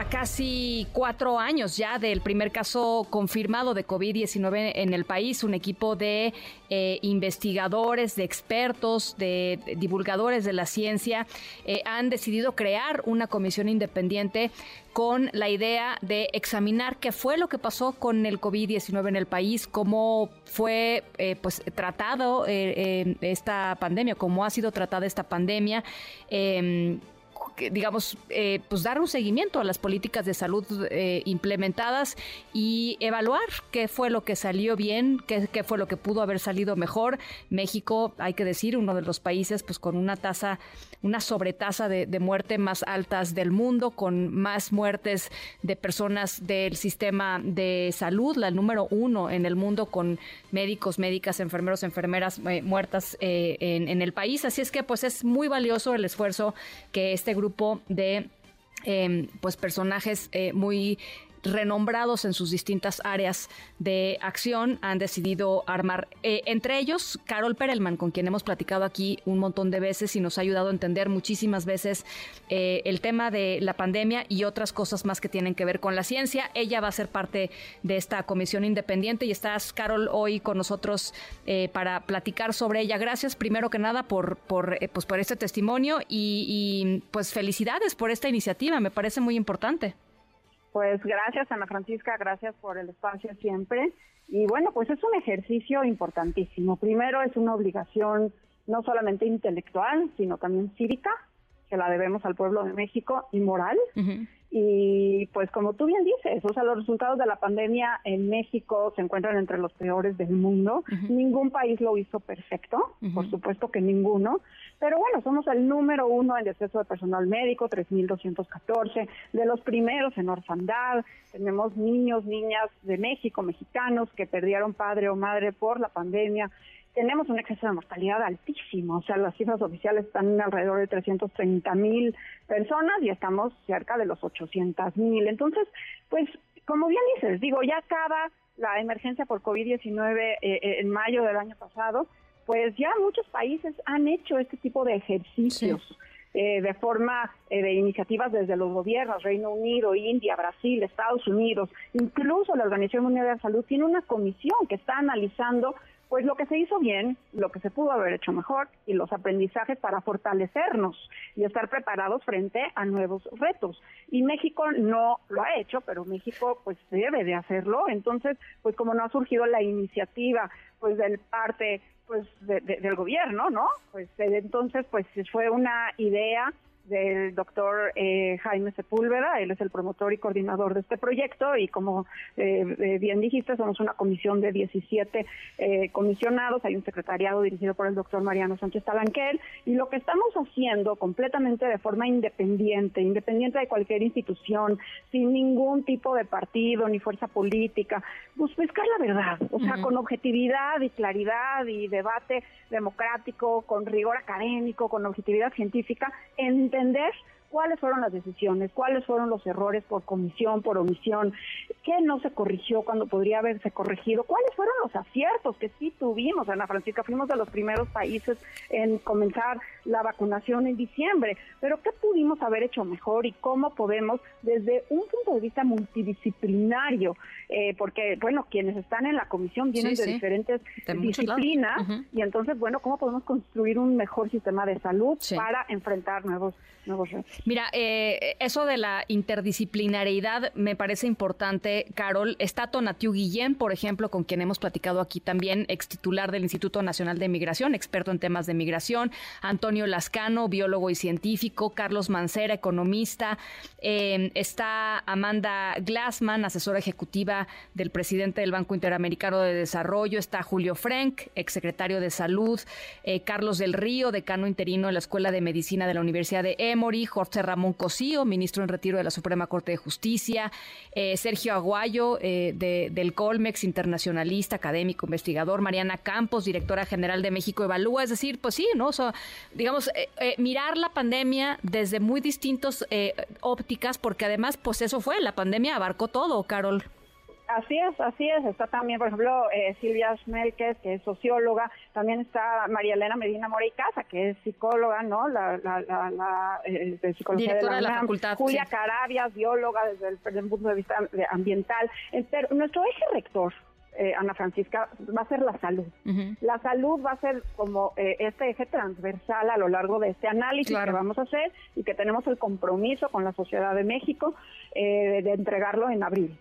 a casi cuatro años ya del primer caso confirmado de COVID-19 en el país, un equipo de eh, investigadores, de expertos, de, divulgadores de la ciencia eh, han decidido crear una comisión independiente con la idea de examinar qué fue lo que pasó con el COVID-19 en el país, cómo fue eh, pues tratado esta pandemia, cómo ha sido tratada esta pandemia em, digamos, eh, pues dar un seguimiento a las políticas de salud eh, implementadas y evaluar qué fue lo que salió bien, qué, qué, fue lo que pudo haber salido mejor. México, hay que decir, uno de los países pues con una tasa, una sobretasa de, de muerte más altas del mundo, con más muertes de personas del sistema de salud, la número uno en el mundo con médicos, médicas, enfermeros, enfermeras eh, muertas en, en el país. Así es que pues es muy valioso el esfuerzo que este grupo de em, pues personajes eh, muy renombrados en sus distintas áreas de acción han decidido armar, eh, entre ellos Carol Perelman, con quien hemos platicado aquí un montón de veces y nos ha ayudado a entender muchísimas veces eh, el tema de la pandemia y otras cosas más que tienen que ver con la ciencia. Ella va a ser parte de esta comisión independiente y estás, Carol, hoy con nosotros eh, para platicar sobre ella. Gracias primero que nada por, por, pues por este testimonio y, y pues felicidades por esta iniciativa, me parece muy importante. Pues gracias, Ana Francisca, gracias por el espacio siempre. Y bueno, pues es un ejercicio importantísimo. Primero es una obligación no solamente intelectual, sino también cívica, que la debemos al pueblo de México, y moral. Y pues como tú bien dices, o sea, los resultados de la pandemia en México se encuentran entre los peores del mundo. Ningún país lo hizo perfecto, por supuesto que ninguno. Pero bueno, somos el número uno en deceso de personal médico, 3.214, de los primeros en orfandad. Tenemos niños, niñas de México, mexicanos, que perdieron padre o madre por la pandemia tenemos un exceso de mortalidad altísimo, o sea, las cifras oficiales están alrededor de 330 mil personas y estamos cerca de los 800 mil. Entonces, pues, como bien dices, digo, ya acaba la emergencia por COVID-19 eh, eh, en mayo del año pasado, pues ya muchos países han hecho este tipo de ejercicios. Eh, de forma de iniciativas desde los gobiernos, Reino Unido, India, Brasil, Estados Unidos, incluso la Organización Mundial de la Salud tiene una comisión que está analizando pues lo que se hizo bien, lo que se pudo haber hecho mejor y los aprendizajes para fortalecernos y estar preparados frente a nuevos retos. Y México no lo ha hecho, pero México pues debe de hacerlo. Entonces, pues como no ha surgido la iniciativa pues del parte pues del gobierno, ¿no? Pues entonces pues fue una idea del doctor eh, Jaime Sepúlveda, él es el promotor y coordinador de este proyecto y como eh, eh, bien dijiste, somos una comisión de 17 comisionados, hay un secretariado dirigido por el doctor Mariano Sánchez Talanquel. Y lo que estamos haciendo completamente de forma independiente, independiente de cualquier institución, sin ningún tipo de partido ni fuerza política, pues buscar la verdad, o sea, con objetividad y claridad y debate democrático, con rigor académico, con objetividad científica, entender entender cuáles fueron las decisiones, cuáles fueron los errores por comisión, por omisión, qué no se corrigió cuando podría haberse corregido, cuáles fueron los aciertos que sí tuvimos. Ana Francisca, fuimos de los primeros países en comenzar la vacunación en diciembre, pero qué pudimos haber hecho mejor y cómo podemos desde un punto de vista multidisciplinario, eh, porque bueno, quienes están en la comisión vienen de diferentes disciplinas y entonces bueno, cómo podemos construir un mejor sistema de salud para enfrentar nuevos nuevos retos. Mira, eh, eso de la interdisciplinariedad me parece importante, Carol. Está Tonatiu Guillén, por ejemplo, con quien hemos platicado aquí también, ex titular del Instituto Nacional de Migración, experto en temas de migración. Antonio Lascano, biólogo y científico. Carlos Mancera, economista. Eh, está Amanda Glassman, asesora ejecutiva del presidente del Banco Interamericano de Desarrollo. Está Julio Frank, exsecretario de Salud. Eh, Carlos del Río, decano interino de la Escuela de Medicina de la Universidad de Emory. Ramón Cosío, ministro en retiro de la Suprema Corte de Justicia, eh, Sergio Aguayo, eh, del Colmex, internacionalista, académico, investigador, Mariana Campos, directora general de México Evalúa, es decir, pues sí, ¿no? digamos, eh, mirar la pandemia desde muy distintos ópticas, porque además, pues eso fue, la pandemia abarcó todo, Carol. Así es, así es. Está también, por ejemplo, eh, Silvia Schmelkes, que es socióloga. También está María Elena Medina Morey Casa, que es psicóloga, ¿no? La, la, la, eh, de psicología de la, facultad. Julia Carabias, bióloga desde el, punto de vista ambiental. Pero nuestro eje rector eh, Ana Francisca, va a ser la salud. La salud va a ser como eh, este eje transversal a lo largo de este análisis que vamos a hacer y que tenemos el compromiso con la sociedad de México eh, de entregarlo en abril.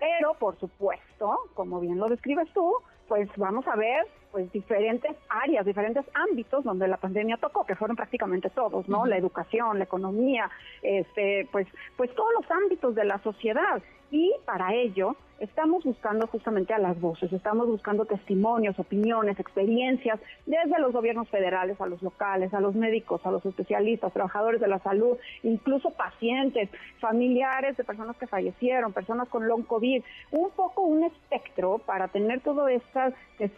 Pero, por supuesto, como bien lo describes tú, pues vamos a ver pues diferentes áreas, diferentes ámbitos donde la pandemia tocó, que fueron prácticamente todos, ¿no? La educación, la economía, este, pues, pues todos los ámbitos de la sociedad. Y para ello estamos buscando justamente a las voces, estamos buscando testimonios, opiniones, experiencias, desde los gobiernos federales a los locales, a los médicos, a los especialistas, trabajadores de la salud, incluso pacientes, familiares de personas que fallecieron, personas con long COVID, un poco un espectro para tener todo este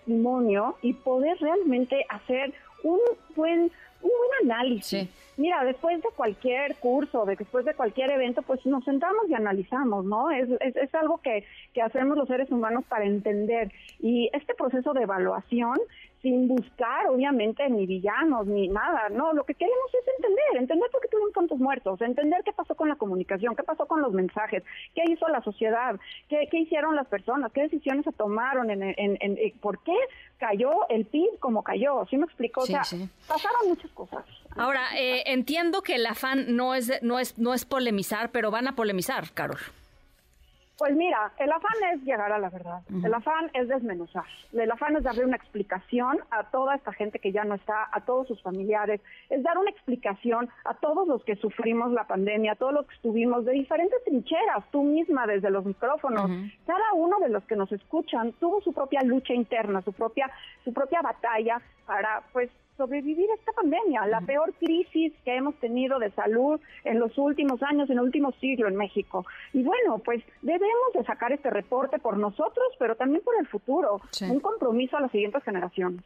y poder realmente hacer un buen un buen análisis. Mira, después de cualquier curso, después de cualquier evento, pues nos sentamos y analizamos, ¿no? Es, es, es algo que, que hacemos los seres humanos para entender. Y este proceso de evaluación sin buscar, obviamente, ni villanos, ni nada. No, lo que queremos es entender, entender por qué tuvimos tantos muertos, entender qué pasó con la comunicación, qué pasó con los mensajes, qué hizo la sociedad, qué, qué hicieron las personas, qué decisiones se tomaron, en, en, en, por qué cayó el PIB como cayó. ¿Sí me explico? o sea, pasaron muchas cosas. Ahora, eh, entiendo que el afán no es, no, es, no es polemizar, pero van a polemizar, Carol. Pues mira, el afán es llegar a la verdad, el afán es desmenuzar, el afán es darle una explicación a toda esta gente que ya no está, a todos sus familiares, es dar una explicación a todos los que sufrimos la pandemia, a todos los que estuvimos de diferentes trincheras, tú misma desde los micrófonos, cada uno de los que nos escuchan tuvo su propia lucha interna, su propia, su propia batalla para pues sobrevivir esta pandemia, la peor crisis que hemos tenido de salud en los últimos años, en el último siglo en México. Y bueno, pues debemos de sacar este reporte por nosotros, pero también por el futuro, un compromiso a las siguientes generaciones.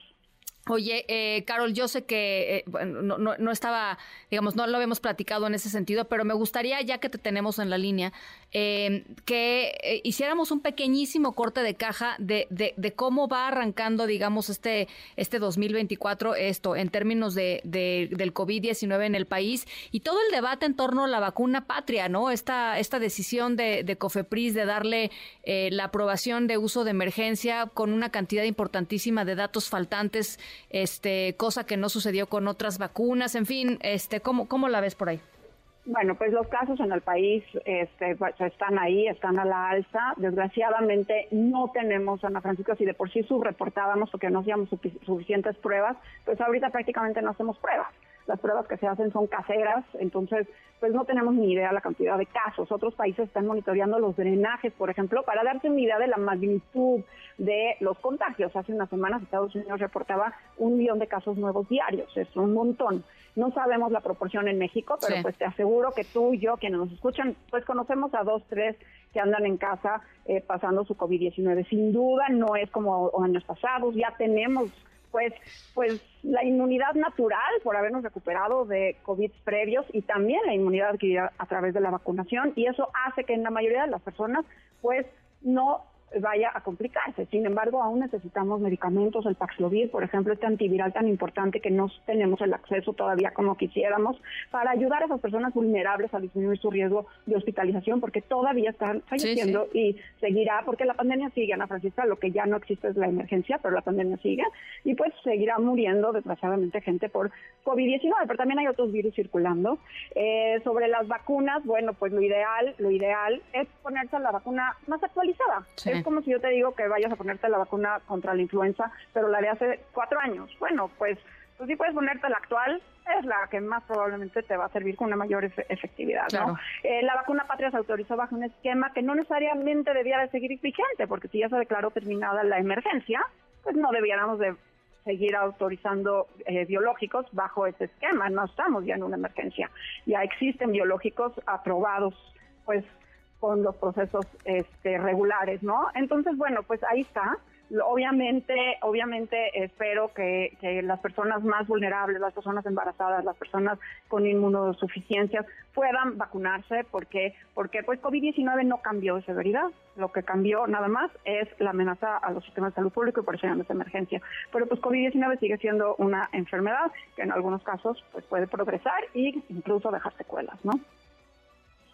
Oye, eh, Carol, yo sé que eh, no, no, estaba, digamos, no lo habíamos platicado en ese sentido, pero me gustaría, ya que te tenemos en la línea, eh, que eh, hiciéramos un pequeñísimo corte de caja de, de, cómo va arrancando, digamos, este, este 2024, esto, en términos de, del COVID-19 en el país y todo el debate en torno a la vacuna patria, ¿no? Esta, esta decisión de, de COFEPRIS de darle la aprobación de uso de emergencia con una cantidad importantísima de datos faltantes este, cosa que no sucedió con otras vacunas, en fin, este, ¿cómo, cómo la ves por ahí? Bueno, pues los casos en el país este, pues, están ahí, están a la alza. Desgraciadamente no tenemos, Ana Francisco, si de por sí subreportábamos porque no hacíamos suficientes pruebas, pues ahorita prácticamente no hacemos pruebas. Las pruebas que se hacen son caseras, entonces pues no tenemos ni idea la cantidad de casos. Otros países están monitoreando los drenajes, por ejemplo, para darse una idea de la magnitud de los contagios. Hace unas semanas Estados Unidos reportaba un millón de casos nuevos diarios, es un montón. No sabemos la proporción en México, pero pues te aseguro que tú y yo, quienes nos escuchan, pues conocemos a dos, tres que andan en casa eh, pasando su COVID-19. Sin duda no es como años pasados, ya tenemos pues, pues la inmunidad natural por habernos recuperado de COVID previos y también la inmunidad adquirida a través de la vacunación. Y eso hace que en la mayoría de las personas pues no vaya a complicarse. Sin embargo, aún necesitamos medicamentos, el Paxlovid, por ejemplo, este antiviral tan importante que no tenemos el acceso todavía como quisiéramos, para ayudar a esas personas vulnerables a disminuir su riesgo de hospitalización, porque todavía están falleciendo y seguirá, porque la pandemia sigue, Ana Francisca, lo que ya no existe es la emergencia, pero la pandemia sigue, y pues seguirá muriendo desgraciadamente gente por COVID-19, pero también hay otros virus circulando. Eh, sobre las vacunas, bueno, pues lo ideal, lo ideal es ponerse la vacuna más actualizada es como si yo te digo que vayas a ponerte la vacuna contra la influenza, pero la de hace cuatro años. Bueno, pues tú sí puedes ponerte la actual, es la que más probablemente te va a servir con una mayor efectividad. ¿no? Eh, la vacuna patria se autorizó bajo un esquema que no necesariamente debía de seguir vigente, porque si ya se declaró terminada la emergencia, pues no debiéramos de seguir autorizando eh, biológicos bajo ese esquema. No estamos ya en una emergencia. Ya existen biológicos aprobados, pues con los procesos este, regulares, ¿no? Entonces, bueno, pues ahí está. Obviamente, obviamente espero que, que, las personas más vulnerables, las personas embarazadas, las personas con inmunosuficiencias puedan vacunarse porque porque pues COVID-19 no cambió de severidad, lo que cambió nada más es la amenaza a los sistemas de salud público y por eso llaman emergencia. Pero pues COVID-19 sigue siendo una enfermedad que en algunos casos pues puede progresar e incluso dejar secuelas, ¿no?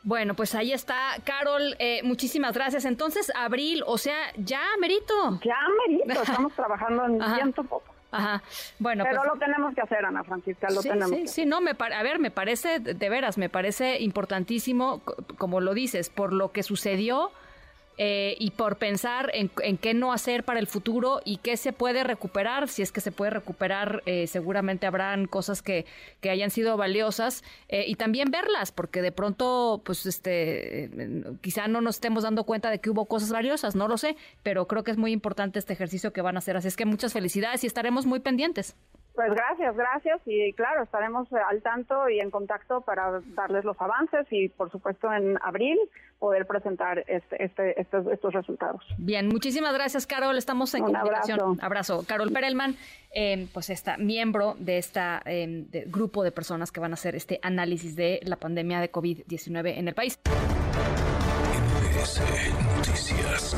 Bueno, pues ahí está, Carol, eh, muchísimas gracias. Entonces, abril, o sea, ya merito. Ya merito, estamos trabajando en poco. Ajá. Bueno, pero pues lo tenemos que hacer, Ana Francisca, lo tenemos. Sí, sí, no, me a ver, me parece de veras, me parece importantísimo, como lo dices, por lo que sucedió eh, y por pensar en, qué no hacer para el futuro y qué se puede recuperar. Si es que se puede recuperar, eh, seguramente habrán cosas que, que hayan sido valiosas eh, y también verlas, porque de pronto, pues, este, quizá no nos estemos dando cuenta de que hubo cosas valiosas, no lo sé, pero creo que es muy importante este ejercicio que van a hacer. Así es que muchas felicidades y estaremos muy pendientes. Pues gracias, gracias y claro, estaremos al tanto y en contacto para darles los avances y por supuesto en abril poder presentar este, este, estos, estos resultados. Bien, muchísimas gracias Carol, estamos en comunicación. Abrazo. abrazo. Carol Perelman, eh, pues esta miembro de este grupo de personas que van a hacer este análisis de la pandemia de COVID-19 en el país. Noticias.